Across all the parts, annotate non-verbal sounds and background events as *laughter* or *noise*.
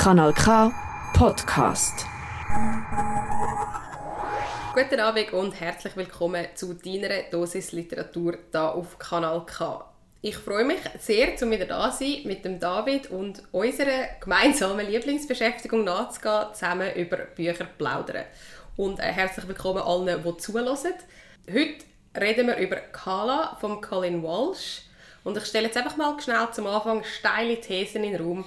Kanal K Podcast. Guten Abend und herzlich willkommen zu deiner Dosis Literatur hier auf Kanal K. Ich freue mich sehr, zu wieder da sein mit dem David und unserer gemeinsamen Lieblingsbeschäftigung nachzugehen, zusammen über Bücher plaudern. Und äh, herzlich willkommen allen, die zuhören. Heute reden wir über Kala von Colin Walsh. Und ich stelle jetzt einfach mal schnell zum Anfang steile Thesen in den Raum.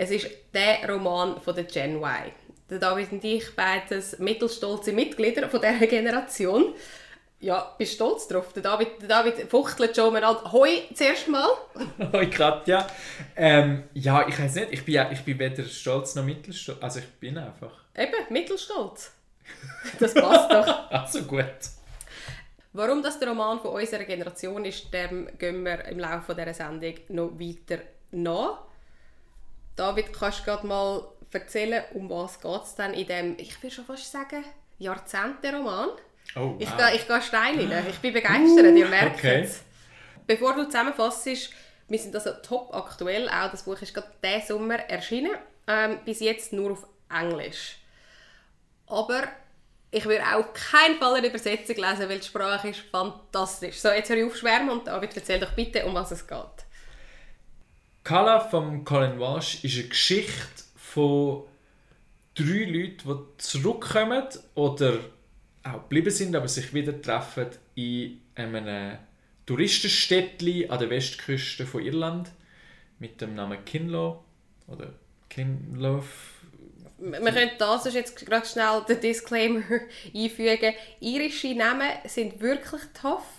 Es ist der Roman von der Gen Y. Der David und ich, beides mittelstolze Mitglieder von dieser Generation. Ja, bist du stolz drauf? Der David, der David fuchtelt schon mal an. Hoi, zuerst mal. *laughs* Hoi Katja. Ähm, ja, ich weiß nicht, ich bin, ich bin weder stolz noch mittelstolz. Also ich bin einfach. Eben, mittelstolz. Das passt doch. *laughs* also gut. Warum das der Roman von unserer Generation ist, dem gehen wir im Laufe dieser Sendung noch weiter nach. David, kannst du gerade mal erzählen, um was geht es denn in dem, ich würde schon fast sagen, Jahrzehnte-Roman? Oh, wow. Ich gehe, ich gehe steil rein. Ich bin begeistert, ihr merkt okay. es. Bevor du zusammenfasst, wir sind also top aktuell. Auch das Buch ist gerade diesen Sommer erschienen. Ähm, bis jetzt nur auf Englisch. Aber ich würde auch auf keinen Fall eine Übersetzung lesen, weil die Sprache ist fantastisch. So, jetzt höre ich auf schwärmen und David, erzähl doch bitte, um was es geht. Kala von Colin Walsh ist eine Geschichte von drei Leuten, die zurückkommen oder auch geblieben sind, aber sich wieder treffen in einem Touristenstädtchen an der Westküste von Irland mit dem Namen Kinlow oder Kinlow. Wir können das jetzt gerade schnell den Disclaimer *laughs* einfügen. Irische Namen sind wirklich tough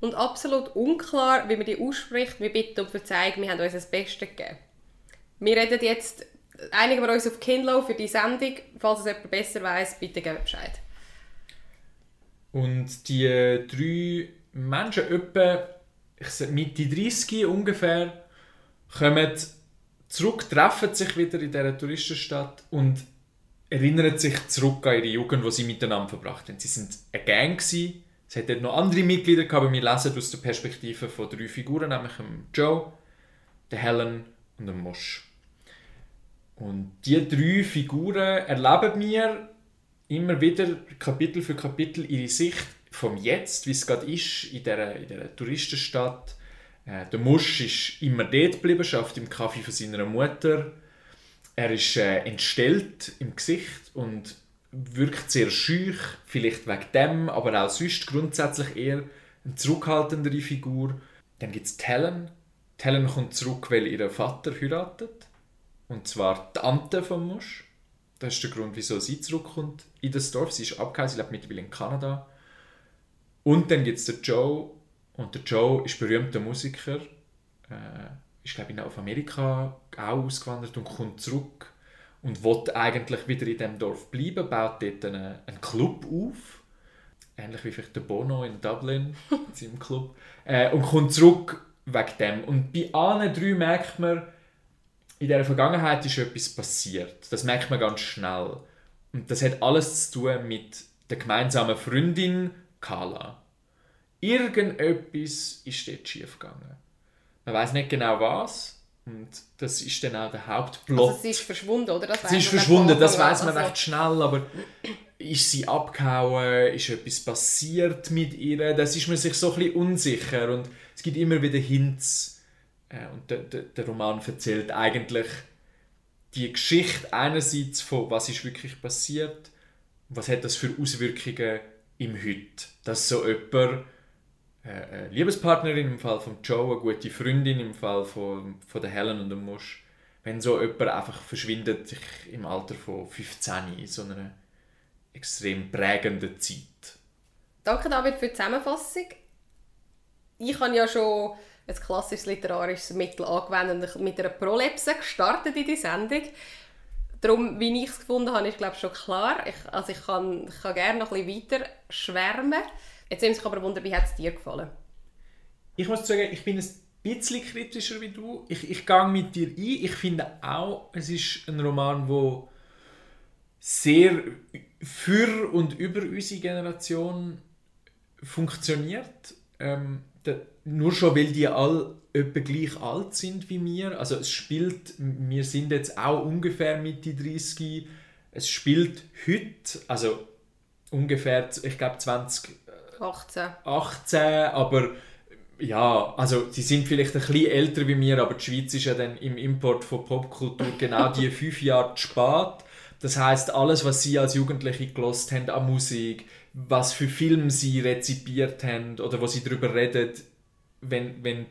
und absolut unklar, wie man die ausspricht. Wir bitten um Verzeihung, wir haben uns das Beste gegeben. Wir reden jetzt, einigen wir uns auf Kinlow für die Sendung. Falls es jemand besser weiß, bitte geben Bescheid. Und die drei Menschen, etwa ich sag, Mitte 30 ungefähr, kommen zurück, treffen sich wieder in dieser Touristenstadt und erinnern sich zurück an ihre Jugend, die sie miteinander verbracht haben. Sie sind eine Gang. Gewesen. Es hat dort noch andere Mitglieder aber wir lesen aus der Perspektive von drei Figuren, nämlich dem Joe, der Helen und dem Mosch. Und diese drei Figuren erleben wir immer wieder Kapitel für Kapitel ihre Sicht vom Jetzt, wie es gerade ist in dieser, in dieser Touristenstadt. Äh, der Musch ist immer dort geblieben, schafft im Kaffee von seiner Mutter. Er ist äh, entstellt im Gesicht und wirkt sehr schüch, vielleicht wegen dem, aber auch sonst grundsätzlich eher eine zurückhaltendere Figur. Dann gibt es Helen. Helen kommt zurück, weil ihr Vater heiratet. Und zwar die Tante vom Musch. Das ist der Grund, wieso sie zurückkommt in das Dorf. Sie ist abgehauen, sie lebt mittlerweile in Kanada. Und dann gibt es den Joe. Und der Joe ist berühmter Musiker. Äh, ist, glaube ich, auf Amerika auch ausgewandert und kommt zurück. Und will eigentlich wieder in diesem Dorf bleiben, baut dort einen, einen Club auf. Ähnlich wie vielleicht der Bono in Dublin, *laughs* in seinem Club. Äh, und kommt zurück wegen dem. Und bei allen drei merkt man, in der Vergangenheit ist etwas passiert. Das merkt man ganz schnell. Und das hat alles zu tun mit der gemeinsamen Freundin Carla. Irgendetwas ist dort schiefgegangen. Man weiß nicht genau was. Und das ist dann auch der Hauptplot. Also sie ist verschwunden, oder? Das sie ist verschwunden, das weiß man Also- recht schnell, aber ist sie abgehauen? Ist etwas passiert mit ihr? Das ist man sich so ein bisschen unsicher und es gibt immer wieder Hints. Äh, Und der, der, der Roman erzählt eigentlich die Geschichte einerseits von was ist wirklich passiert, was hat das für Auswirkungen im Heute. Dass so jemand, eine Liebespartnerin im Fall von Joe, eine gute Freundin im Fall von, von der Helen und dem Musch, wenn so jemand einfach verschwindet sich im Alter von 15 in so einer extrem prägenden Zeit. Danke David für die Zusammenfassung. Ich habe ja schon ein klassisches literarisches Mittel angewendet und mit einer Prolepse gestartet in die Sendung. Darum, wie ich es gefunden habe, ist glaube schon klar. Ich, also ich kann, ich kann gerne noch ein weiter schwärmen. Jetzt nimmt mich aber wunder, wie hat es dir gefallen? Ich muss sagen, ich bin ein bisschen kritischer wie du. Ich, ich gehe mit dir ein. Ich finde auch, es ist ein Roman, wo sehr für und über unsere Generation funktioniert. Ähm, nur schon, weil die alle etwa gleich alt sind wie mir. Also es spielt, wir sind jetzt auch ungefähr Mitte 30. Es spielt heute, also ungefähr, ich glaube 2018, 18, aber ja, also sie sind vielleicht ein bisschen älter wie mir, aber die Schweiz ist ja dann im Import von Popkultur genau die *laughs* fünf Jahre zu spät. Das heißt, alles, was sie als Jugendliche gelost haben an Musik, was für Filme sie rezipiert haben oder wo sie darüber reden, wenn, wenn,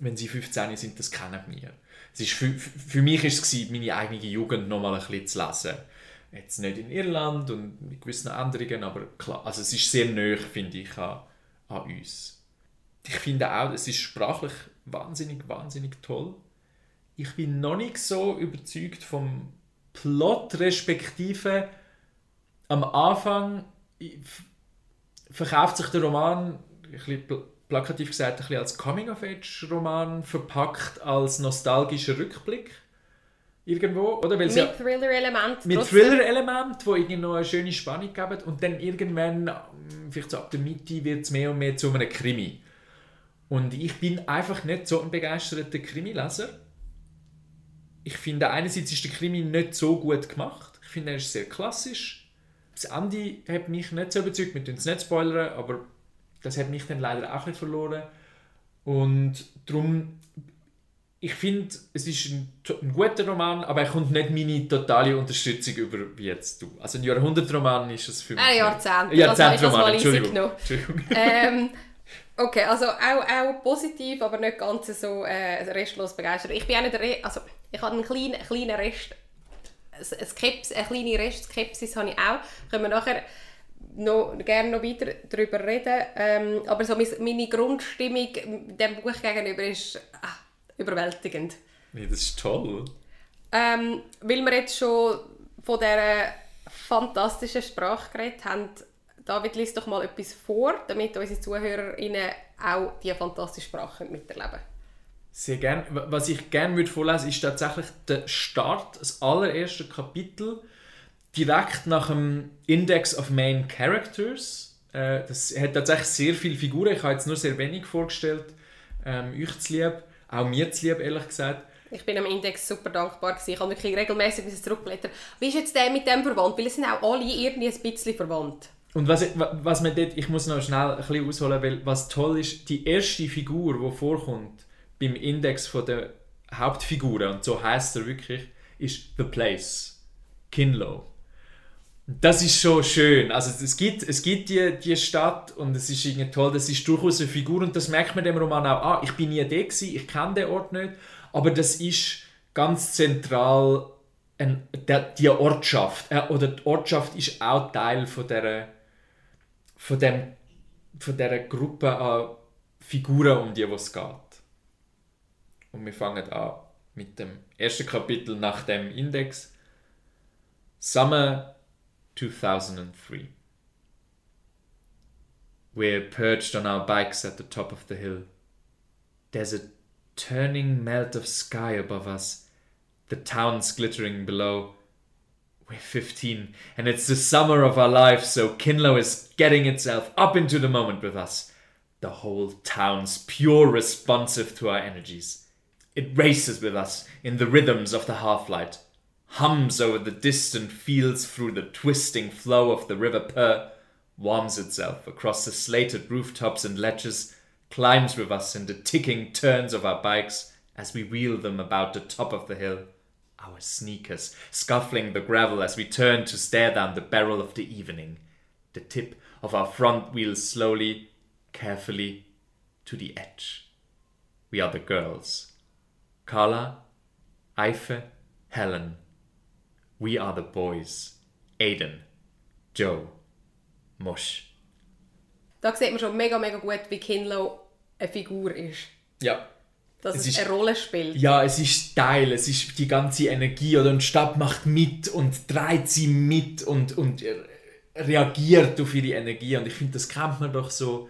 wenn sie 15 sind, das kennen wir. Es ist für, für mich war es meine eigene Jugend noch mal ein bisschen zu lesen. Jetzt nicht in Irland und mit gewissen anderen, aber klar, also es ist sehr nöch, finde ich, an, an uns ich finde auch, es ist sprachlich wahnsinnig, wahnsinnig toll. Ich bin noch nicht so überzeugt vom Plot, respektive am Anfang verkauft sich der Roman, ein bisschen plakativ gesagt, ein bisschen als Coming-of-Age-Roman, verpackt als nostalgischer Rückblick. Irgendwo, oder? Weil mit Thriller-Element. Mit Thriller-Element, wo irgendwie noch eine schöne Spannung geben. Und dann irgendwann, vielleicht so ab der Mitte, wird es mehr und mehr zu einem Krimi. Und ich bin einfach nicht so ein begeisterter Krimileser. Ich finde, einerseits ist der Krimi nicht so gut gemacht. Ich finde, er ist sehr klassisch. Das Ende hat mich nicht so überzeugt. Wir es nicht spoilern, aber das hat mich dann leider auch nicht verloren. Und darum, ich finde, es ist ein, ein, guter Roman, aber er kommt nicht meine totale Unterstützung über wie jetzt du. Also ein Jahrhundertroman ist es für mich. Ein Jahrzehnt. Jahrzehntroman, Entschuldigung. Entschuldigung. *laughs* ähm, Okay, also auch, auch positiv, aber nicht ganz so äh, restlos begeistert. Ich bin auch nicht also ich habe einen kleinen, kleinen Rest, eine, Skeps, eine kleine Restskepsis habe ich auch. Können wir nachher noch, gerne noch weiter darüber reden. Ähm, aber so meine Grundstimmung dem Buch gegenüber ist ah, überwältigend. Ja, das ist toll. Ähm, weil wir jetzt schon von dieser fantastischen Sprache geredet haben, David, liest doch mal etwas vor, damit unsere ZuhörerInnen auch diese fantastische Sprache miterleben Sehr gerne. Was ich gerne würde vorlesen ist tatsächlich der Start, das allererste Kapitel, direkt nach dem Index of Main Characters. Äh, das hat tatsächlich sehr viele Figuren. Ich habe jetzt nur sehr wenig vorgestellt. Ähm, euch zu lieb, auch mir zu lieb, ehrlich gesagt. Ich bin am Index super dankbar gewesen. Ich habe wirklich regelmäßig zurückblättern. Wie ist jetzt der mit dem verwandt? Weil es sind auch alle irgendwie ein bisschen verwandt. Und was, was man dort, ich muss noch schnell ein bisschen ausholen, weil was toll ist, die erste Figur, die vorkommt beim Index von der Hauptfiguren, und so heißt er wirklich, ist The Place, Kinlow. Das ist schon schön. Also es gibt, es gibt die, die Stadt und es ist irgendwie toll, das ist durchaus eine Figur und das merkt man dem Roman auch. Ah, ich bin nie da gewesen, ich kenne den Ort nicht, aber das ist ganz zentral ein, der, die Ortschaft. Äh, oder die Ortschaft ist auch Teil von dieser von, dem, von dieser Gruppe an Figuren, um die es geht. Und wir fangen an mit dem ersten Kapitel nach dem Index. Summer 2003. We're perched on our bikes at the top of the hill. There's a turning melt of sky above us, the town's glittering below. We're 15, and it's the summer of our lives, so Kinlo is getting itself up into the moment with us. The whole town's pure responsive to our energies. It races with us in the rhythms of the half light, hums over the distant fields through the twisting flow of the River Purr, warms itself across the slated rooftops and ledges, climbs with us in the ticking turns of our bikes as we wheel them about the top of the hill our sneakers, scuffling the gravel as we turn to stare down the barrel of the evening, the tip of our front wheels slowly, carefully, to the edge. We are the girls. Carla, Eife, Helen. We are the boys. Aiden, Joe, Mosch. Da sieht man schon mega, mega gut, wie Kinlow eine Figur ist. Ja. dass es, es ist, eine Rolle spielt. Ja, es ist Teil, es ist die ganze Energie oder eine Stadt macht mit und dreht sie mit und, und reagiert auf ihre Energie und ich finde, das kennt man doch so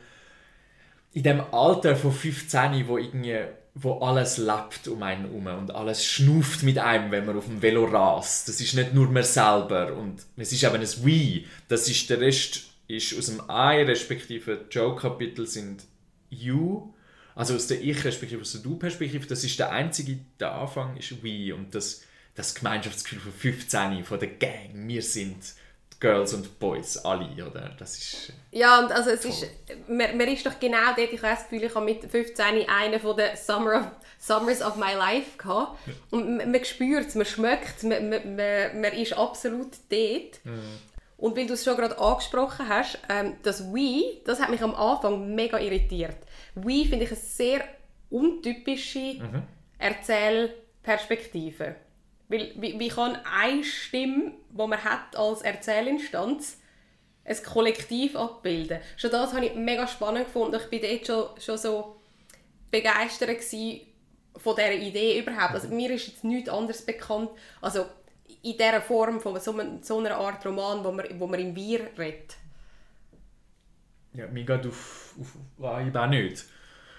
in dem Alter von 15, wo irgendwie wo alles lebt um einen herum und alles schnuft mit einem, wenn man auf dem Velo rast. Das ist nicht nur man selber und es ist eben ein We. Das ist der Rest ist aus dem I respektive Joe Kapitel sind You Also aus der Ich-Perspektive, aus der Du-Perspektive, das ist der einzige, der Anfang ist «We» und das, das Gemeinschaftsgefühl von 15, von der Gang, wir sind Girls und Boys, alle, oder? Das ist... Ja, und also es ist, man, man ist doch genau dort, ich habe das Gefühl, ich habe mit 15 einen von den Summer of, Summers of my life gehabt. Und man, man spürt es, man schmeckt es, man, man, man, ist absolut dort. Mhm. Und weil du es schon gerade angesprochen hast, ähm, das «We», das hat mich am Anfang mega irritiert. «We» finde ich eine sehr untypische mhm. Erzählperspektive. Weil, wie, wie kann eine Stimme, die man hat als Erzählinstanz, ein Kollektiv abbilden? Schon das habe ich mega spannend gefunden. Ich war dort schon, schon so begeistert von dieser Idee überhaupt. Also mir ist jetzt nichts anderes bekannt. Also in dieser Form von so, einer, so einer Art Roman, wo man, wo man im Wir redet. Ja, mir geht auf, auf Anhieb auch nicht.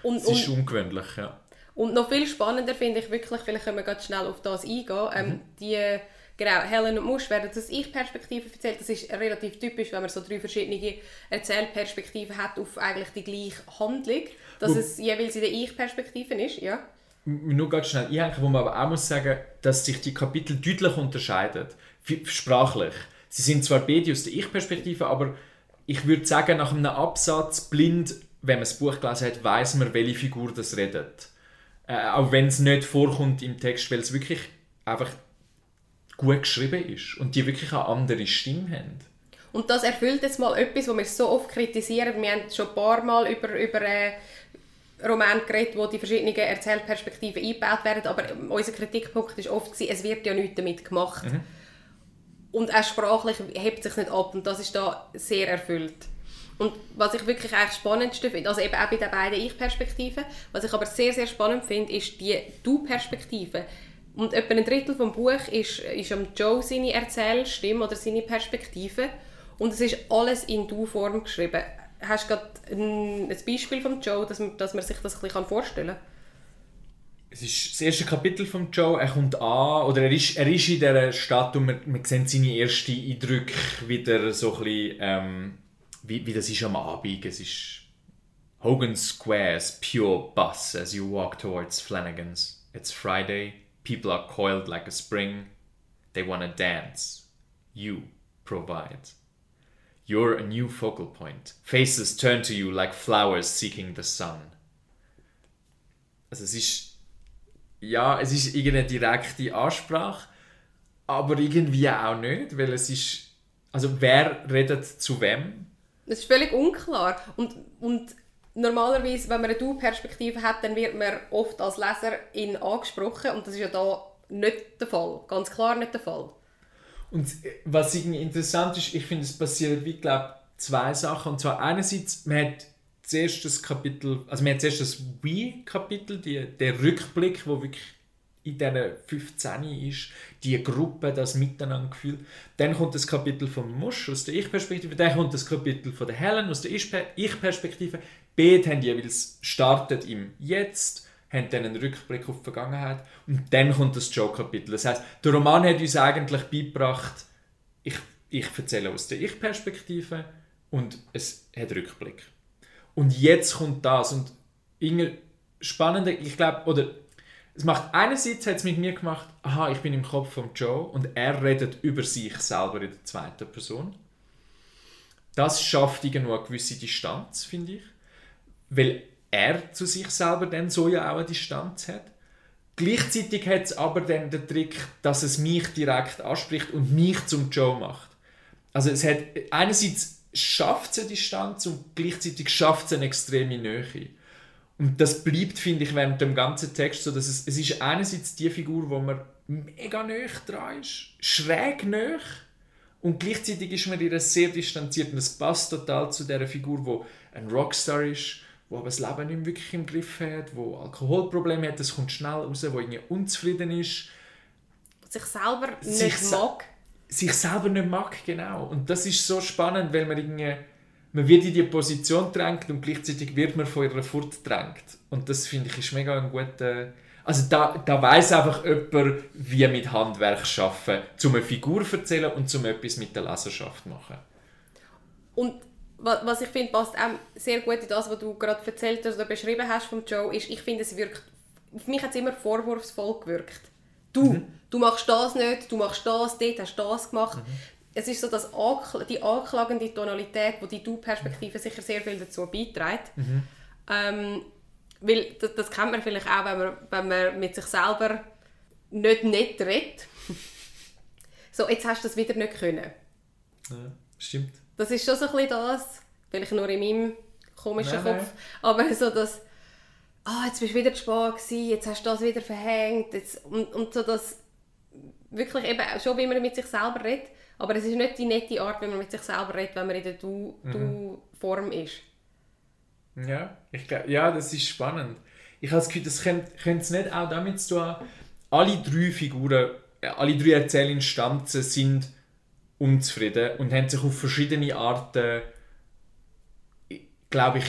Und, es ist und, ungewöhnlich, ja. Und noch viel spannender finde ich wirklich, vielleicht können wir ganz schnell auf das eingehen, ähm, mhm. die, genau, Helen und Musch werden das Ich-Perspektive erzählt. Das ist relativ typisch, wenn man so drei verschiedene Erzählperspektiven hat auf eigentlich die gleiche Handlung, dass Wo, es jeweils in der Ich-Perspektive ist, ja nur ganz schnell einhängen, wo man aber auch muss sagen, dass sich die Kapitel deutlich unterscheiden, sprachlich. Sie sind zwar beide aus der Ich-Perspektive, aber ich würde sagen, nach einem Absatz blind, wenn man das Buch gelesen hat, weiß man, welche Figur das redet. Äh, auch wenn es nicht vorkommt im Text, weil es wirklich einfach gut geschrieben ist und die wirklich eine andere Stimme haben. Und das erfüllt jetzt mal etwas, was wir so oft kritisieren. Wir haben schon ein paar Mal über, über äh, Roman geredet, wo die verschiedenen Erzählperspektiven eingebaut werden, aber unser Kritikpunkt war oft, es wird ja nichts damit gemacht. Mhm. Und auch sprachlich hebt sich nicht ab und das ist da sehr erfüllt. Und was ich wirklich eigentlich spannendste finde, also eben auch bei den beiden Ich-Perspektiven, was ich aber sehr, sehr spannend finde, ist die Du-Perspektive. Und etwa ein Drittel des Buch ist, ist um Joe seine Erzählstimme oder seine Perspektive. Und es ist alles in Du-Form geschrieben hast du gerade ein, ein Beispiel von Joe, dass man, dass man sich das ein bisschen vorstellen kann? Es ist das erste Kapitel von Joe. Er kommt an, oder er ist, er ist in dieser Stadt und man, man sieht seine ersten Eindrücke wieder so ein bisschen, ähm, wie, wie das ist am Abend. Es ist Hogan Square's pure bus as you walk towards Flanagan's. It's Friday. People are coiled like a spring. They wanna dance. You provide. You're a new focal point. Faces turn to you like flowers seeking the sun. Also es ist ja, es ist irgendeine direkte Ansprache, aber irgendwie auch nicht, weil es ist also wer redet zu wem? Es ist völlig unklar und, und normalerweise, wenn man eine Du-Perspektive hat, dann wird man oft als Leserin angesprochen und das ist ja da nicht der Fall, ganz klar nicht der Fall. Und was irgendwie interessant ist, ich finde, es passieren, wie glaube zwei Sachen. Und zwar einerseits, man hat zuerst das Kapitel, also man hat zuerst das We-Kapitel, der Rückblick, wo wirklich in diesen 15 ist, die Gruppe, das Miteinandergefühl. Dann kommt das Kapitel von Musch aus der Ich-Perspektive, dann kommt das Kapitel von der Helen aus der Ich-Perspektive. Beide haben jeweils startet im Jetzt haben dann einen Rückblick auf die Vergangenheit und dann kommt das Joe-Kapitel. Das heißt, der Roman hat uns eigentlich beigebracht, ich, ich erzähle aus der Ich-Perspektive und es hat Rückblick. Und jetzt kommt das und irgendwie spannende, ich glaube, oder es macht einerseits hat es mit mir gemacht, aha, ich bin im Kopf von Joe und er redet über sich selber in der zweiten Person. Das schafft irgendwo eine gewisse Distanz, finde ich. Weil er zu sich selber dann so ja auch eine Distanz hat. Gleichzeitig hat es aber dann den Trick, dass es mich direkt anspricht und mich zum Joe macht. Also es hat einerseits schafft es eine Distanz und gleichzeitig schafft es eine extreme Nähe. Und das bleibt, finde ich, während dem ganzen Text so, dass es, es ist einerseits die Figur, wo man mega nah dran ist, schräg nah, und gleichzeitig ist man ihr sehr distanziert und das passt total zu der Figur, wo ein Rockstar ist, wo aber das Leben nicht wirklich im Griff hat, wo Alkoholprobleme hat, das kommt schnell raus, wo irgendwie unzufrieden ist. Sich selber sich nicht mag. Sich selber nicht mag, genau. Und das ist so spannend, weil man irgendwie, man wird in die Position drängt und gleichzeitig wird man von ihrer Furt drängt. Und das finde ich ist mega ein guter... Also da, da weiß einfach jemand, wie mit Handwerk arbeiten, um eine Figur zu erzählen und um etwas mit der Leserschaft zu machen. Und wa- was ich finde, passt auch sehr gut in das, was du gerade erzählt hast oder beschrieben hast vom Joe, ist, ich finde, es wirkt, auf mich hat es immer vorwurfsvoll gewirkt. Du, du machst das nicht, du machst das, dort hast du das gemacht. Es ist so das Ankl die anklagende Tonalität, wo die Du-Perspektive sicher sehr viel dazu beiträgt. Ähm, weil das, das kennt man vielleicht auch, wenn man, wenn man mit sich selber nicht nett redet. *laughs* so, jetzt hast du das wieder nicht können. Ja, stimmt. Das ist schon so ein bisschen das, vielleicht nur in meinem komischen Nein, Kopf, nein. aber so das, ah, jetzt bist du wieder zu spät gewesen, jetzt hast du das wieder verhängt, jetzt, und, und so das, wirklich eben schon, wie man mit sich selber redet, aber es ist nicht die nette Art, wie man mit sich selber redet, wenn man in der Mhm. Du-Form ist. Ja, ich glaub, ja, das ist spannend. Ich habe das Gefühl, das könnte könnte es nicht auch damit zu tun haben, alle drei Figuren, äh, alle drei Erzählinstanzen sind unzufrieden und haben sich auf verschiedene Arten, glaube ich,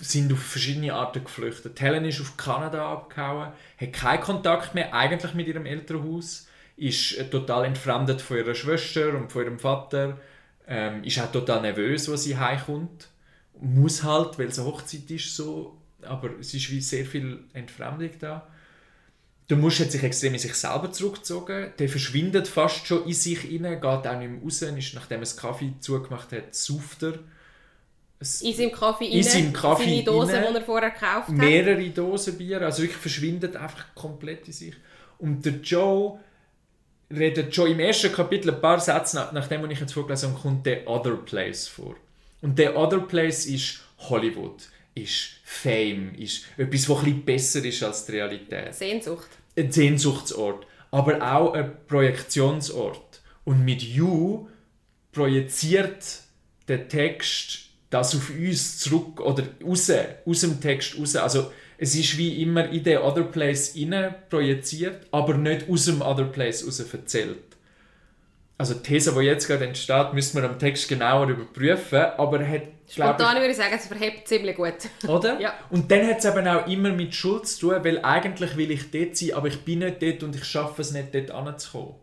sind auf verschiedene Arten geflüchtet. Helen ist auf Kanada abgehauen, hat keinen Kontakt mehr eigentlich mit ihrem Elternhaus, ist total entfremdet von ihrer Schwester und von ihrem Vater, ähm, ist auch total nervös, als sie heimkommt. Muss halt, weil es eine Hochzeit ist, so, aber es ist wie sehr viel Entfremdung da. Der Musch hat sich extrem in sich selber zurückgezogen. Der verschwindet fast schon in sich hinein, geht auch nicht mehr raus, ist, nachdem er das Kaffee zugemacht hat, sauft er. Es- In seinem Kaffee In seinem Kaffee seine Dose, rein. die er vorher gekauft hat. mehrere Dosen Bier, also wirklich verschwindet einfach komplett in sich. Und der Joe redet schon im ersten Kapitel ein paar Sätze, nach, nachdem was ich jetzt vorgelesen habe, kommt der Other Place vor. Und der Other Place ist Hollywood, ist Fame, ist etwas, was bisschen besser ist als die Realität. Sehnsucht. Ein Sehnsuchtsort, aber auch ein Projektionsort. Und mit You projiziert der Text das auf uns zurück oder raus, aus dem Text raus. Also es ist wie immer in den Other Place inne projiziert, aber nicht aus dem Other Place raus erzählt. Also die These, die jetzt gerade entsteht, müssen wir am Text genauer überprüfen, aber er hat, glaube ich, Spontan würde ich sagen, es verhebt ziemlich gut. oder? *laughs* Ja. Und dann hat es eben auch immer mit Schuld zu tun, weil eigentlich will ich dort sein, aber ich bin nicht dort und ich schaffe es nicht, dort anzukommen.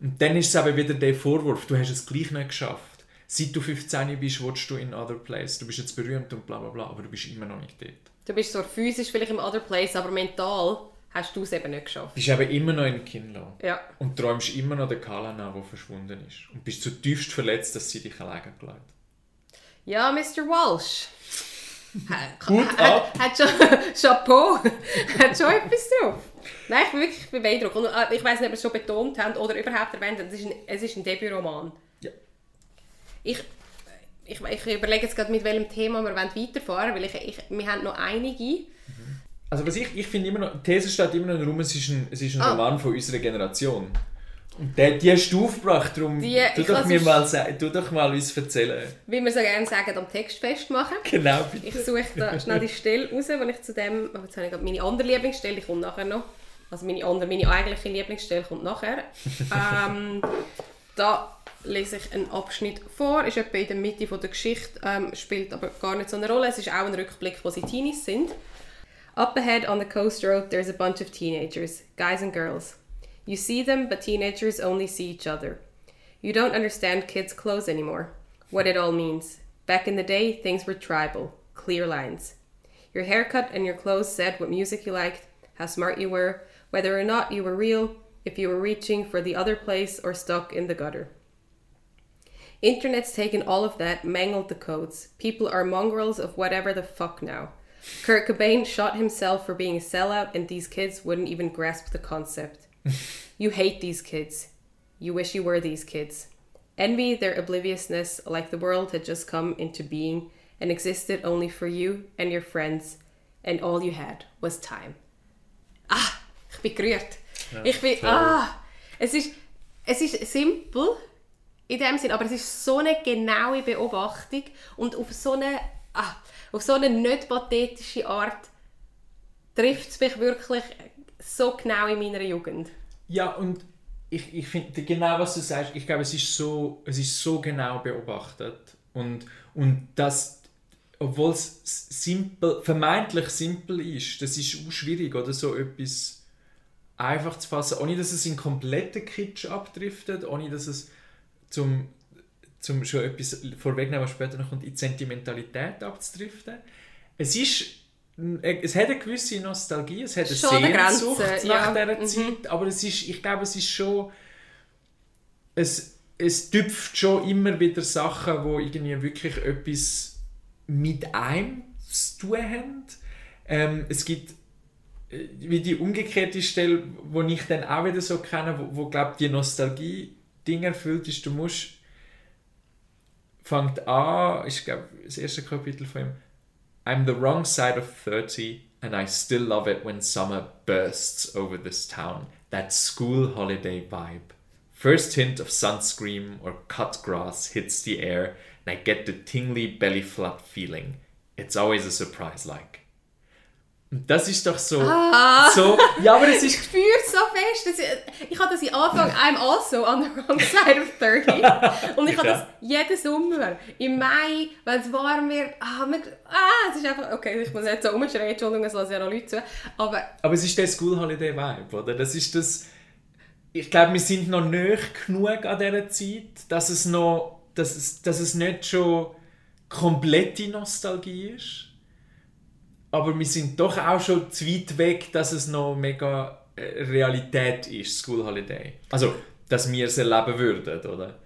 Und dann ist es eben wieder der Vorwurf, du hast es gleich nicht geschafft. Seit du 15 bist, willst du in other place. Du bist jetzt berühmt und bla bla bla, aber du bist immer noch nicht dort. Du bist so physisch vielleicht im Other Place, aber mental hast du es eben nicht geschafft. Du bist eben immer noch in Kinlo. Ja. Und träumst immer noch den Kala nach, der verschwunden ist. Und bist zutiefst verletzt, dass sie dich alleine hat. Ja, Mr. Walsh. Hut hat, ab. hat schon, *laughs* Chapeau, hat schon etwas drauf. Nein, ich bin wirklich beeindruckt. Und äh, ich weiß nicht, ob wir es schon betont haben oder überhaupt erwähnt haben, es ist ein, es ist ein Debütroman. Ich, ich, ich überlege jetzt gerade, mit welchem Thema wir weiterfahren wollen, weil ich, ich, wir haben noch einige. Also was ich, ich finde immer noch, die These steht immer noch in der Raum, es ist ein, es ist ein Ah. Roman von unserer Generation. Und die, die hast du aufgebracht, darum Die- tu, doch mir mal, tu doch mal uns erzählen. Wie wir so gerne sagen, am Text festmachen. Genau, bitte. Ich suche da schnell die Stelle raus, wo ich zu dem, aber jetzt habe ich gerade meine andere Lieblingsstelle, die kommt nachher noch. Also meine andere, meine eigentliche Lieblingsstelle kommt nachher. *laughs* ähm, da lese ich einen Abschnitt vor, ist etwa in der Mitte von der Geschichte, ähm, spielt aber gar nicht so eine Rolle. Es ist auch ein Rückblick, wo sie Teenies sind. Up ahead on the coast road, there's a bunch of teenagers, guys and girls. You see them, but teenagers only see each other. You don't understand kids' clothes anymore, what it all means. Back in the day, things were tribal, clear lines. Your haircut and your clothes said what music you liked, how smart you were, whether or not you were real, if you were reaching for the other place or stuck in the gutter. Internet's taken all of that, mangled the codes. People are mongrels of whatever the fuck now. Kurt Cobain shot himself for being a sellout, and these kids wouldn't even grasp the concept. *laughs* you hate these kids. You wish you were these kids. Envy their obliviousness, like the world had just come into being and existed only for you and your friends, and all you had was time. Ah, ich bin gerührt. ich bin, toll. ah, es ist, es ist simpel in dem Sinn, aber es ist so eine genaue Beobachtung und auf so eine, ah, auf so eine nicht pathetische Art trifft es mich wirklich so genau in meiner Jugend. Ja, und ich, ich finde genau, was du sagst, ich glaube, es ist so, es ist so genau beobachtet. Und, und das, obwohl es simpel, vermeintlich simpel ist, das ist auch schwierig, oder so etwas einfach zu fassen, ohne dass es in kompletten Kitsch abdriftet, ohne dass es zum, zum schon etwas vorwegnehmen, was später noch kommt, in die Sentimentalität abzudriften. Es ist es hat eine gewisse Nostalgie, es hat eine Schon Sehnsucht Grenze, nach ja. dieser Mhm. Zeit, aber es ist, ich glaube, es ist schon, es, es tüpft schon immer wieder Sachen, wo irgendwie wirklich etwas mit einem zu tun haben. Ähm, es gibt äh, wie die umgekehrte Stelle, wo ich dann auch wieder so kenne, wo, wo glaube die Nostalgie Ding erfüllt ist, du musst fängt an, ich glaube das erste Kapitel von ihm I'm the wrong side of 30 and I still love it when summer bursts over this town. That school holiday vibe. First hint of sunscreen or cut grass hits the air and I get the tingly belly flap feeling. It's always a surprise like. Und das ist doch so, so, ja, aber es *laughs* Ich ist, spüre es so fest. Dass ich, ich habe das in Anfang I'm also on the wrong side of 30. Und ich habe das jeden Sommer. Im Mai, wenn es warm wird. Ah, wir, ah, es ist einfach... Okay, ich muss nicht so umschreien, Entschuldigung, es lassen ja noch Leute zu. Aber aber es ist der School Holiday Vibe, oder? Das ist das, ich glaube, wir sind noch nicht genug an dieser Zeit, dass es noch, dass es, dass es nicht schon komplette Nostalgie ist. Aber wir sind doch auch schon zu weit weg, dass es noch mega äh, Realität ist, School Holiday. Also, dass wir es erleben würden, oder?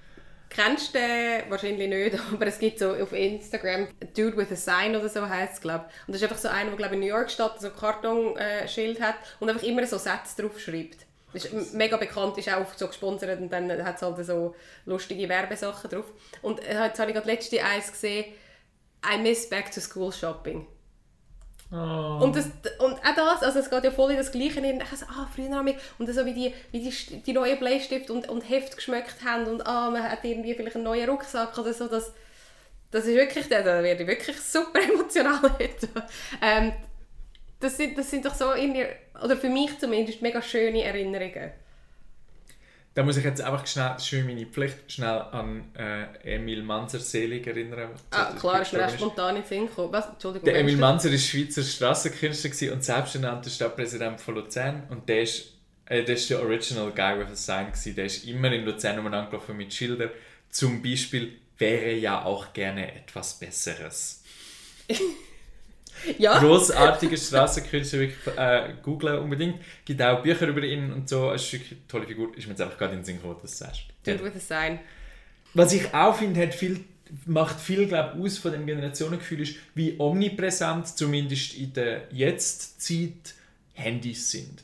kennst du den wahrscheinlich nicht, *laughs* aber es gibt so auf Instagram Dude with a Sign oder so heißt es, glaube Und das ist einfach so einer, der glaube in New York steht, so ein Kartonschild hat und einfach immer so Sätze drauf schreibt. Das ist mega bekannt, ist auch so gesponsert und dann hat es halt so lustige Werbesachen drauf. Und äh, jetzt habe ich gerade letzte eins gesehen, I miss back to school shopping. Oh. Und, das, und auch das, also es geht ja voll in das Gleiche hin. Ich so, ah, früher haben wir, und so wie die, wie die, die neuen Bleistift und, und Heft geschmeckt haben und ah, man hat irgendwie vielleicht einen neuen Rucksack oder so, das, das ist wirklich, da werde ich wirklich super *laughs* emotional. Ähm, das, sind, das sind doch so irgendwie, oder für mich zumindest, mega schöne Erinnerungen. Da muss ich jetzt einfach schnell, schon meine Pflicht, schnell an äh, Emil Manzer Selig erinnern. Ah, klar, ist mir auch spontan in den Sinn gekommen. Was? Entschuldigung, Der Emil Manzer war Schweizer Strassenkünstler und selbsternannter Stadtpräsident von Luzern. Und der ist, äh, der ist der Original Guy with a Sign. Gewesen. Der ist immer in Luzern umeinander gelaufen mit Schildern. Zum Beispiel wäre ja auch gerne etwas Besseres. *laughs* Ja, Großartiger Strassenkünstler, wirklich äh, googlen unbedingt. Gibt auch Bücher über ihn und so. Es ist wirklich eine tolle Figur. Ist mir jetzt einfach gerade in den Sinn gekommen, dass du sagst. Dude with a Sign. Was ich auch finde, hat viel, macht viel glaub, aus von dem Generationengefühl, ist, wie omnipräsent, zumindest in der Jetzt-Zeit, Handys sind.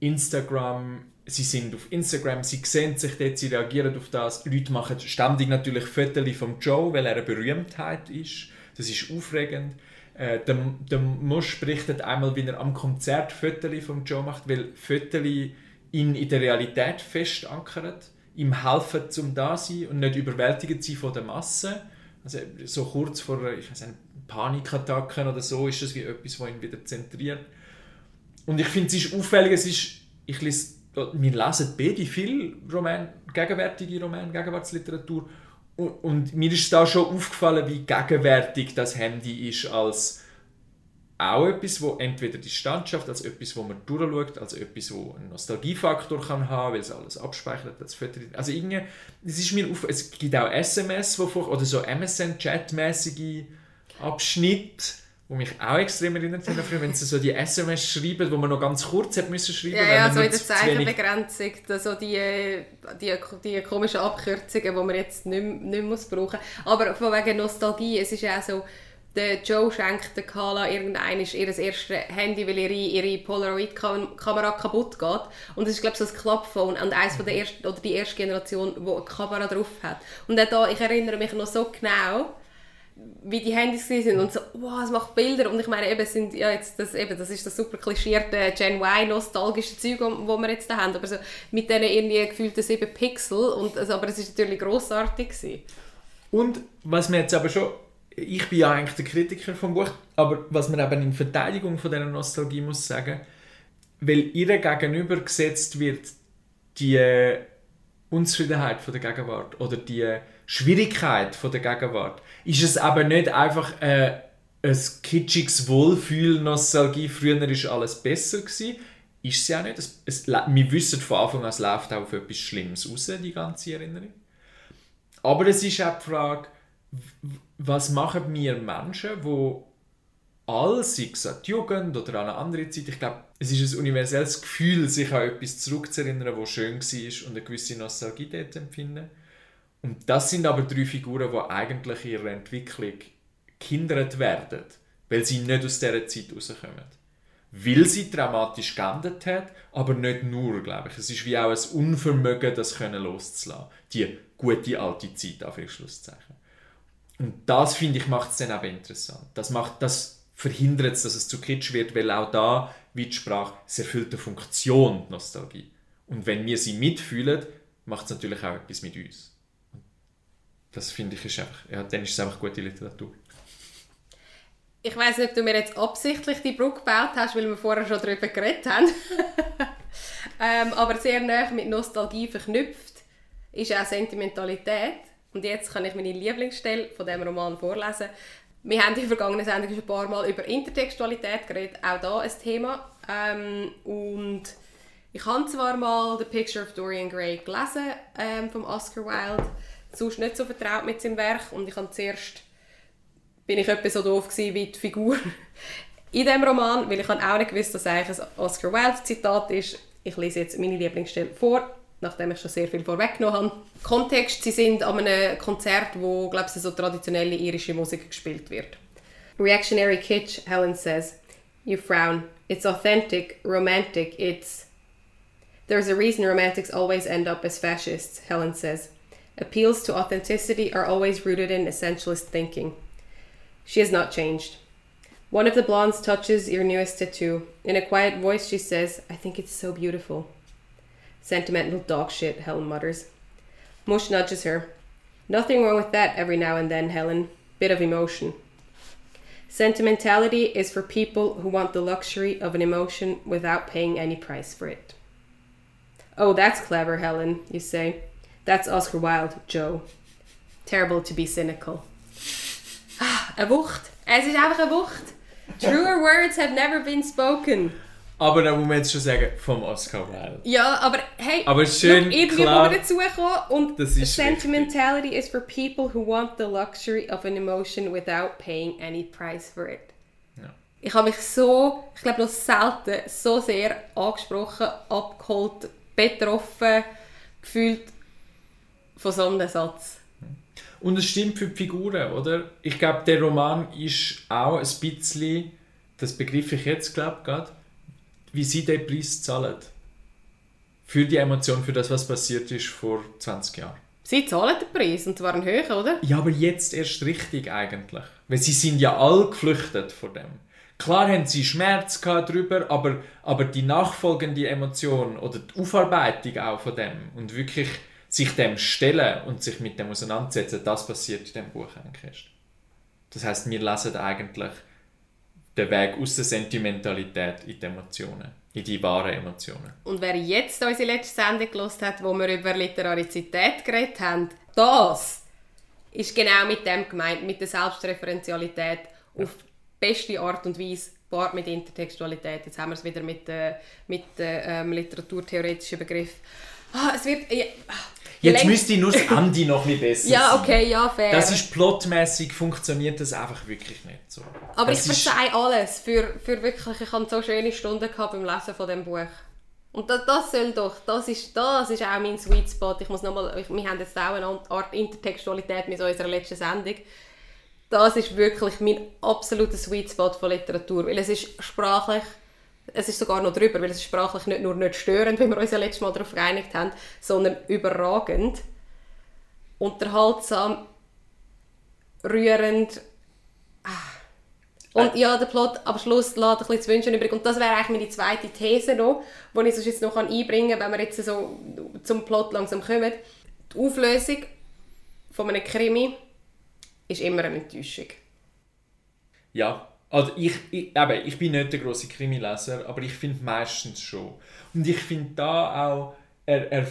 Instagram, sie sind auf Instagram, sie sehen sich dort, sie reagieren auf das. Leute machen ständig natürlich Fotos vom Joe, weil er eine Berühmtheit ist. Das ist aufregend. Äh, der, der Musch berichtet einmal, wie er am Konzert Fotos vom Joe macht, weil Fotos ihn in der Realität fest ankert, ihm helfen zum da sein und nicht überwältigend sein von der Masse. Also so kurz vor ich weiß Panikattacken oder so ist das wie etwas, was ihn wieder zentriert. Und ich finde, es ist auffällig, es ist, ich lese, wir lesen beide viel Roman, gegenwärtige Romane, Gegenwartsliteratur und, mir ist da schon aufgefallen, wie gegenwärtig das Handy ist als auch etwas, wo entweder die Standschaft als etwas, wo man durchschaut, als etwas, wo einen Nostalgiefaktor kann haben, weil es alles abspeichert, als Foto. Also irgendwie, es ist mir auf, es gibt auch SMS, wo vor, oder so MSN-Chat-mäßige Abschnitte, wo mich auch extrem erinnert haben, früher, wenn sie so die SMS schreiben, wo man noch ganz kurz hat müssen schreiben, Ja, ja, so in der Zeichenbegrenzung, so die, die, die komischen Abkürzungen, die man jetzt nicht, nicht muss brauchen Aber von wegen Nostalgie, es ist ja auch so, der Joe schenkt der Carla irgendein ihr erstes Handy, weil ihre, ihre Polaroid-Kamera kaputt geht. Und das ist, glaube ich, so ein Klappphone und eines von der ersten, oder die erste Generation, die eine Kamera drauf hat. Und auch da, ich erinnere mich noch so genau, wie die Handys sind und so, wow, es macht Bilder und ich meine eben, sind, ja, jetzt das, eben, das ist das super klischierte Gen Y nostalgische Zeug, wo wir jetzt da haben, aber so mit diesen irgendwie gefühlten 7 Pixel, und, also, aber es ist natürlich grossartig gewesen. Und was mir jetzt aber schon, ich bin ja eigentlich der Kritiker vom Buch, aber was man eben in Verteidigung von dieser Nostalgie muss sagen, weil ihr gegenüber gesetzt wird die Unzufriedenheit von der Gegenwart oder die Schwierigkeit von der Gegenwart, ist es aber nicht einfach äh, ein kitschiges Wohlfühl, Nostalgie, früher ist alles besser gewesen, ist es ja nicht. Es, es, wir wissen von Anfang an, es läuft auch auf etwas Schlimmes raus, die ganze Erinnerung. Aber es ist auch die Frage, was machen wir Menschen, die all, sei es an die Jugend oder an eine andere Zeit, ich glaube, es ist ein universelles Gefühl, sich an etwas zurückzuerinnern, was schön war und eine gewisse Nostalgie dort empfinden. Und das sind aber drei Figuren, die eigentlich in ihrer Entwicklung gehindert werden, weil sie nicht aus dieser Zeit rauskommen. Weil sie traumatisch geendet hat, aber nicht nur, glaube ich. Es ist wie auch ein Unvermögen, das können loszulassen. Die gute alte Zeit, auf Schlusszeichen. Und das, finde ich, macht es dann eben interessant. Das, macht, das verhindert es, dass es zu kitsch wird, weil auch da, wie die Sprache, es erfüllt eine Funktion, Nostalgie. Und wenn wir sie mitfühlen, macht es natürlich auch etwas mit uns. Das finde ich ist einfach, ja, dann ist es einfach gute Literatur. Ich weiß nicht, ob du mir jetzt absichtlich die Brücke gebaut hast, weil wir vorher schon darüber geredet haben. *laughs* ähm, aber sehr nah mit Nostalgie verknüpft ist auch Sentimentalität. Und jetzt kann ich meine Lieblingsstelle von dem Roman vorlesen. Wir haben in der vergangenen Sendung schon ein paar Mal über Intertextualität geredet, auch da ein Thema. Ähm, und ich habe zwar mal The Picture of Dorian Gray gelesen ähm, vom Oscar Wilde, sonst nicht so vertraut mit seinem Werk und ich habe zuerst bin ich etwa so doof gewesen wie die Figur *laughs* in dem Roman, weil ich habe auch nicht gewusst, dass eigentlich ein Oscar Wilde Zitat ist. Ich lese jetzt meine Lieblingsstelle vor, nachdem ich schon sehr viel vorweggenommen habe. Kontext, sie sind an einem Konzert, wo, glaube ich, so traditionelle irische Musik gespielt wird. Reactionary kitsch, Helen says. You frown. It's authentic, romantic, it's... There's a reason romantics always end up as fascists, Helen says. Appeals to authenticity are always rooted in essentialist thinking. She has not changed. One of the blondes touches your newest tattoo. In a quiet voice, she says, I think it's so beautiful. Sentimental dog shit, Helen mutters. Mush nudges her. Nothing wrong with that every now and then, Helen. Bit of emotion. Sentimentality is for people who want the luxury of an emotion without paying any price for it. Oh, that's clever, Helen, you say. That's Oscar Wilde, Joe. Terrible to be cynical. Ah, eine Wucht. Es ist einfach eine Wucht. Truer words have never been spoken. Aber da muss man jetzt schon sagen, vom Oscar Wilde. Ja, aber hey, Aber schön, irgendwie klar. man dazukommen und Das ist Sentimentality is for people who want the luxury of an emotion without paying any price for it. Ja. Ich habe mich so, ich glaube noch selten, so sehr angesprochen, abgeholt, betroffen gefühlt von so einem Satz. Und es stimmt für die Figuren, oder? Ich glaube, der Roman ist auch ein bisschen, das begriff ich jetzt, glaube gerade, wie sie den Preis zahlen. Für die Emotion, für das, was passiert ist vor 20 Jahren. Sie zahlen den Preis, und zwar einen hohen, oder? Ja, aber jetzt erst richtig eigentlich. Weil sie sind ja all geflüchtet von dem. Klar haben sie Schmerz gehabt drüber, aber, aber die nachfolgende Emotion oder die Aufarbeitung auch von dem und wirklich sich dem stellen und sich mit dem auseinandersetzen, das passiert in dem Buch eigentlich erst. Das heißt, wir lesen eigentlich den Weg aus der Sentimentalität in die Emotionen, in die wahren Emotionen. Und wer jetzt unsere letzte Sendung gehört hat, wo wir über Literarizität geredet haben, das ist genau mit dem gemeint, mit der Selbstreferenzialität auf beste Art und Weise, gepaart mit Intertextualität. Jetzt haben wir es wieder mit, äh, mit äh, ähm, literaturtheoretischen Begriff. Ah, es wird... Ja, Jetzt müsste nur das Ende noch ein besser *laughs* Ja, okay, ja, fair. Das ist plotmäßig funktioniert das einfach wirklich nicht so. Aber das ich verzeihe alles für, für wirklich, ich hatte so schöne Stunden gehabt beim Lesen von dem Buch. Und das, das soll doch, das ist, das ist auch mein Sweet Spot. Ich muss nochmal, ich- wir haben jetzt auch eine Art Intertextualität mit unserer letzten Sendung. Das ist wirklich mein absoluter Sweet Spot von Literatur, weil es ist sprachlich, es ist sogar noch drüber, weil es ist sprachlich nicht nur nicht störend, wie wir uns ja letztes Mal darauf geeinigt haben, sondern überragend, unterhaltsam, rührend, und ja, der Plot am Schluss lässt ein bisschen zu wünschen übrig. Und das wäre eigentlich meine zweite These noch, die ich sonst jetzt noch einbringen kann, wenn wir jetzt so zum Plot langsam kommen. Die Auflösung von einem Krimi ist immer eine Enttäuschung. Ja, also ich, ich, eben, ich bin nicht der große Krimileser, aber ich finde meistens schon. Und ich finde da auch, er, er,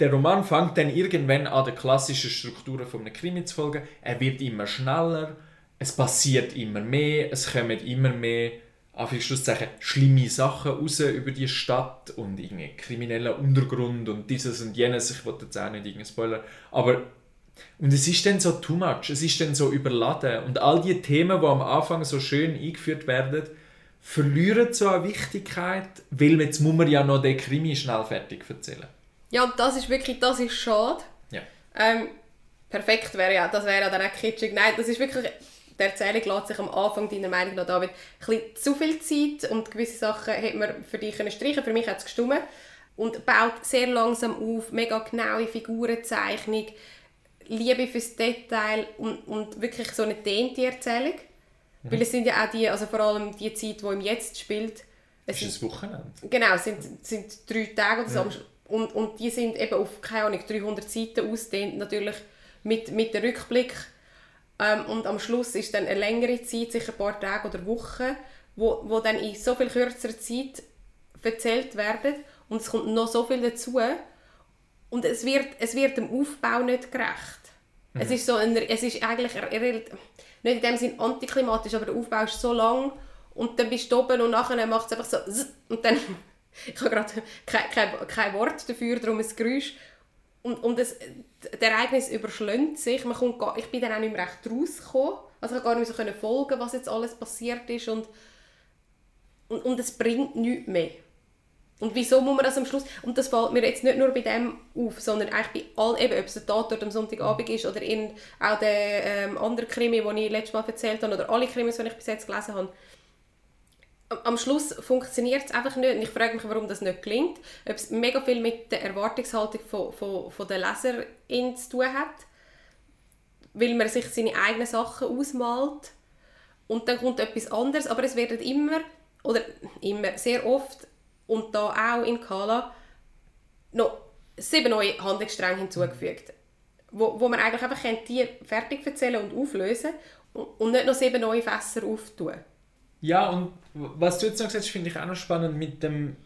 der Roman fängt dann irgendwann an den klassischen Strukturen von einem Krimi zu folgen. Er wird immer schneller, es passiert immer mehr, es kommen immer mehr auf Schlusszeichen schlimme Sachen raus über die Stadt und irgendwie krimineller Untergrund und dieses und jenes. Ich wollte jetzt auch nicht irgendeinen Spoiler, aber Und es ist dann so too much, es ist dann so überladen. Und all die Themen, die am Anfang so schön eingeführt werden, verlieren so an Wichtigkeit, weil jetzt muss man ja noch den Krimi schnell fertig erzählen. Ja, und das ist wirklich, das ist schade. Ja. Ähm, perfekt wäre ja, das wäre ja dann auch kitschig. Nein, das ist wirklich, die Erzählung lässt sich am Anfang deiner Meinung nach David ein bisschen zu viel Zeit und gewisse Sachen hätte man für dich können streichen für mich hat es gestimmt. Und baut sehr langsam auf, mega genaue Figurenzeichnung, Liebe fürs Detail und, und wirklich so eine dehnte Erzählung. Mhm. Weil es sind ja auch die, also vor allem die Zeit, die im Jetzt spielt. Es ist ein Wochenende. Genau, es sind, sind drei Tage oder so. Ja. Und, und die sind eben auf, keine Ahnung, 300 Seiten ausdehnt, natürlich mit, mit dem Rückblick. Ähm, und am Schluss ist dann eine längere Zeit, sicher ein paar Tage oder Wochen, wo, wo dann in so viel kürzerer Zeit erzählt werden und es kommt noch so viel dazu und es wird, es wird dem Aufbau nicht gerecht. Mhm. Es, ist so ein, es ist eigentlich nicht in dem Sinne antiklimatisch, aber der Aufbau ist so lang und dann bist du oben und nachher macht es einfach so und dann *laughs* ich habe gerade kein, kein, kein Wort dafür, darum ein Geräusch und, und das, das Ereignis überschlägt sich. Man kommt gar, ich bin dann auch nicht mehr recht rausgekommen. Also ich konnte gar nicht mehr so folgen, was jetzt alles passiert ist und, und, und es bringt nichts mehr. Und wieso muss man das am Schluss... Und das fällt mir jetzt nicht nur bei dem auf, sondern eigentlich bei all, eben, ob es der Tatort am Sonntagabend ist oder in, auch der ähm, andere Krimi, den ich letztes Mal erzählt habe, oder alle Krimis, die ich bis jetzt gelesen habe. Am Schluss funktioniert es einfach nicht. Und ich frage mich, warum das nicht gelingt. Ob es mega viel mit der Erwartungshaltung von, von, von der Leserin zu tun hat. Weil man sich seine eigenen Sachen ausmalt. Und dann kommt etwas anderes. Aber es werden immer, oder immer, sehr oft und da auch in Kala noch sieben neue Handlungsstränge hinzugefügt. Wo, wo man eigentlich einfach die fertig erzählen und auflösen und nicht noch sieben neue Fässer auftun. Ja, und was du jetzt noch gesagt hast, finde ich auch noch spannend mit dem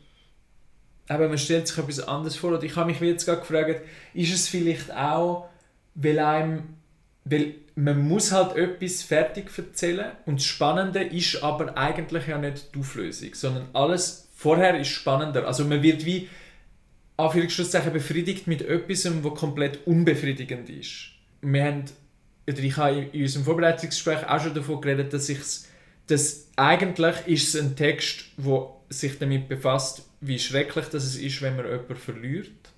aber man stellt sich etwas anderes vor. Und ich habe mich jetzt gerade gefragt, ist es vielleicht auch, weil einem, weil man muss halt etwas fertig erzählen und das Spannende ist aber eigentlich ja nicht die Auflösung, sondern alles vorher ist spannender. Also man wird wie Anführungsschlusszeichen befriedigt mit etwas, was komplett unbefriedigend ist. Wir haben, oder ich habe in unserem Vorbereitungsgespräch auch schon davon geredet, dass ich dass eigentlich ist es ein Text, der sich damit befasst, wie schrecklich das es ist, wenn man jemanden verliert.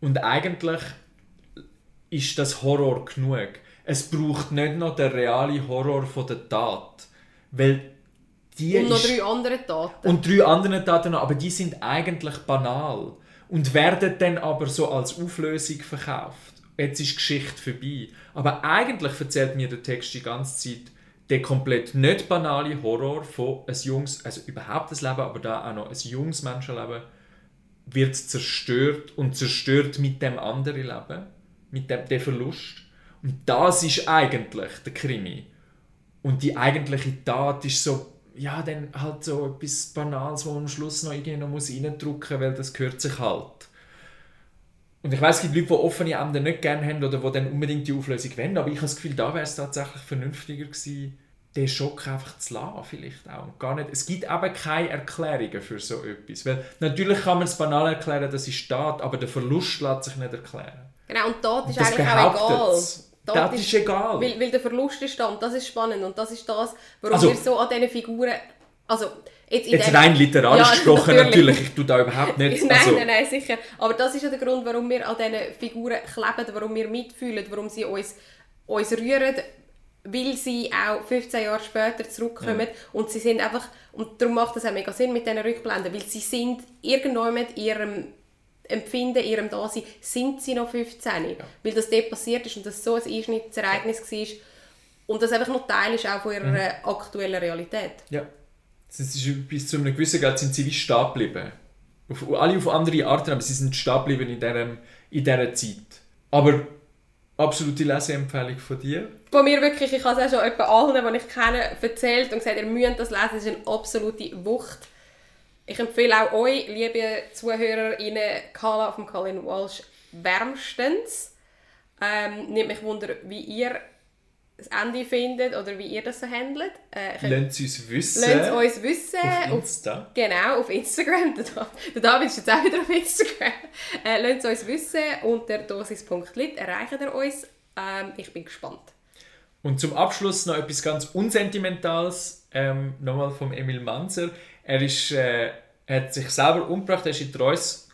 Und eigentlich ist das Horror genug. Es braucht nicht noch den realen Horror von der Tat. Weil die und noch drei andere Taten. Und drei andere Taten noch, aber die sind eigentlich banal und werden dann aber so als Auflösung verkauft. Jetzt ist die Geschichte vorbei. Aber eigentlich erzählt mir der Text die ganze Zeit den komplett nicht banale Horror von ein junges, also überhaupt das Leben, aber da auch noch ein junges Menschenleben wird zerstört und zerstört mit dem anderen Leben, mit dem, dem Verlust. Und das ist eigentlich der Krimi. Und die eigentliche Tat ist so ja, dann halt so etwas Banales, wo man am Schluss noch irgendwie noch muss reindrücken muss, weil das gehört sich halt. Und ich weiß, es gibt Leute, die offene Enden nicht gerne haben oder die dann unbedingt die Auflösung wollen, aber ich habe das Gefühl, da wäre es tatsächlich vernünftiger gewesen, den Schock einfach zu lassen, vielleicht auch. Und gar nicht, es gibt eben keine Erklärungen für so etwas. Weil natürlich kann man es banal erklären, das ist Staat, aber der Verlust lässt sich nicht erklären. Genau, und dort ist eigentlich auch egal. Das, das ist, egal. Weil, weil der Verlust ist da und das ist spannend und das ist das, warum also, wir so an diesen Figuren... Also, jetzt, jetzt rein literarisch ja, gesprochen natürlich. natürlich, ich tue da überhaupt *laughs* nicht... nein, also. nein, nein, sicher. Aber das ist ja der Grund, warum wir an diesen Figuren kleben, warum wir mitfühlen, warum sie uns, uns rühren, weil sie auch 15 Jahre später zurückkommen ja. und sie sind einfach... Und darum macht das auch mega Sinn mit diesen Rückblenden, weil sie sind irgendwann mit ihrem Empfinden, ihrem Dasein, sind sie noch 15. Ja. Weil das dort passiert ist und das so ein Einschnittsereignis war. Und das einfach noch Teil ist auch von ihrer mhm. aktuellen Realität. Ja. Das ist, bis zu einem gewissen Grad sind sie wie stehen geblieben. Auf, alle auf andere Arten, aber sie sind stehen geblieben in, diesem, in dieser Zeit. Aber absolute Leseempfehlung von dir? Von mir wirklich, ich habe es auch schon allen, die ich kenne, erzählt und gesagt, ihr müsst das lesen, es ist eine absolute Wucht. Ich empfehle auch euch, liebe ZuhörerInnen, Carla vom Colin Walsh wärmstens. Ähm, nimmt mich wunder, wie ihr das Ende findet oder wie ihr das so handelt. Äh, Lasst uns wissen. Lasst uns wissen. Auf Auf, Insta. genau, auf Instagram. *laughs* Der Da- Der David ist jetzt auch wieder auf Instagram. Äh, lasst uns wissen. Unter dosis.lit erreicht ihr uns. Ähm, ich bin gespannt. Und zum Abschluss noch etwas ganz Unsentimentales, ähm, nochmal vom Emil Manzer. Er, ist, äh, hat sich selber umgebracht, er ist in die Reus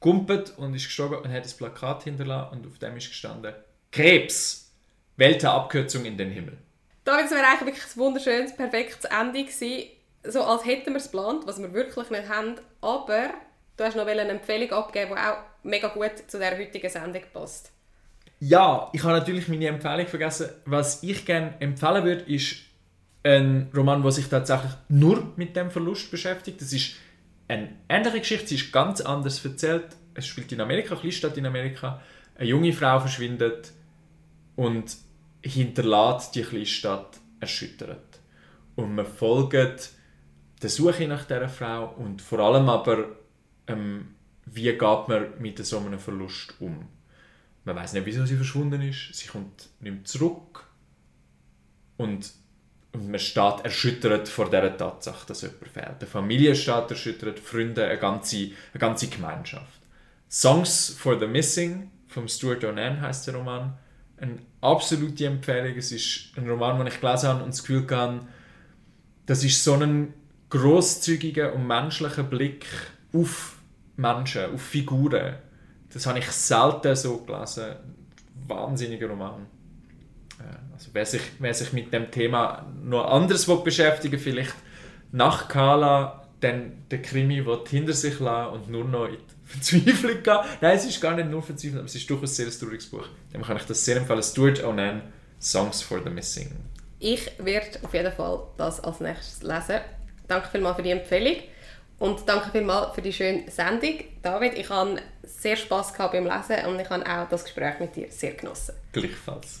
gumpet und ist gestorben und hat ein Plakat hinterlassen und auf dem ist gestanden Krebs, Abkürzung in den Himmel. Das wäre eigentlich wirklich ein wunderschönes, perfektes Ende gewesen. So als hätten wir es geplant, was wir wirklich nicht haben. Aber du hast noch eine Empfehlung abgeben, die auch mega gut zu der heutigen Sendung passt. Ja, ich habe natürlich meine Empfehlung vergessen. Was ich gerne empfehlen würde, ist ein Roman, der sich tatsächlich nur mit dem Verlust beschäftigt. Das ist eine ähnliche Geschichte, sie ist ganz anders erzählt. Es spielt in Amerika, eine Kleinstadt in Amerika. Eine junge Frau verschwindet und hinterlässt die Kleinstadt erschüttert. Und man folgt der Suche nach dieser Frau und vor allem aber, ähm, wie geht man mit so einem Verlust um. Man weiß nicht, wieso sie verschwunden ist. Sie kommt nicht zurück. Und, und man steht erschüttert vor dieser Tatsache, dass jemand fehlt. Die Familie steht erschüttert, Freunde, eine ganze, eine ganze Gemeinschaft. Songs for the Missing von Stuart O'Nan heißt der Roman. Eine absolute Empfehlung. Es ist ein Roman, den ich gelesen habe und das Gefühl hatte, das ist so ein großzügiger und menschlicher Blick auf Menschen, auf Figuren. Das habe ich selten so gelesen. Wahnsinniger Roman. Äh, Also wer sich, wer sich mit dem Thema noch anders beschäftigen vielleicht nach Kala dann der Krimi will hinter sich lassen und nur noch in die *laughs* Verzweiflung gehen. Nein, es ist gar nicht nur Verzweiflung, aber es ist durchaus ein sehr trauriges Buch. Dem kann ich das sehr empfehlen. Stuart O'Nan, Songs for the Missing. Ich werde auf jeden Fall das als nächstes lesen. Danke vielmals für die Empfehlung. Und danke vielmals für die schöne Sendung. David, ich habe sehr Spass gehabt beim Lesen und ich habe auch das Gespräch mit dir sehr genossen. Gleichfalls.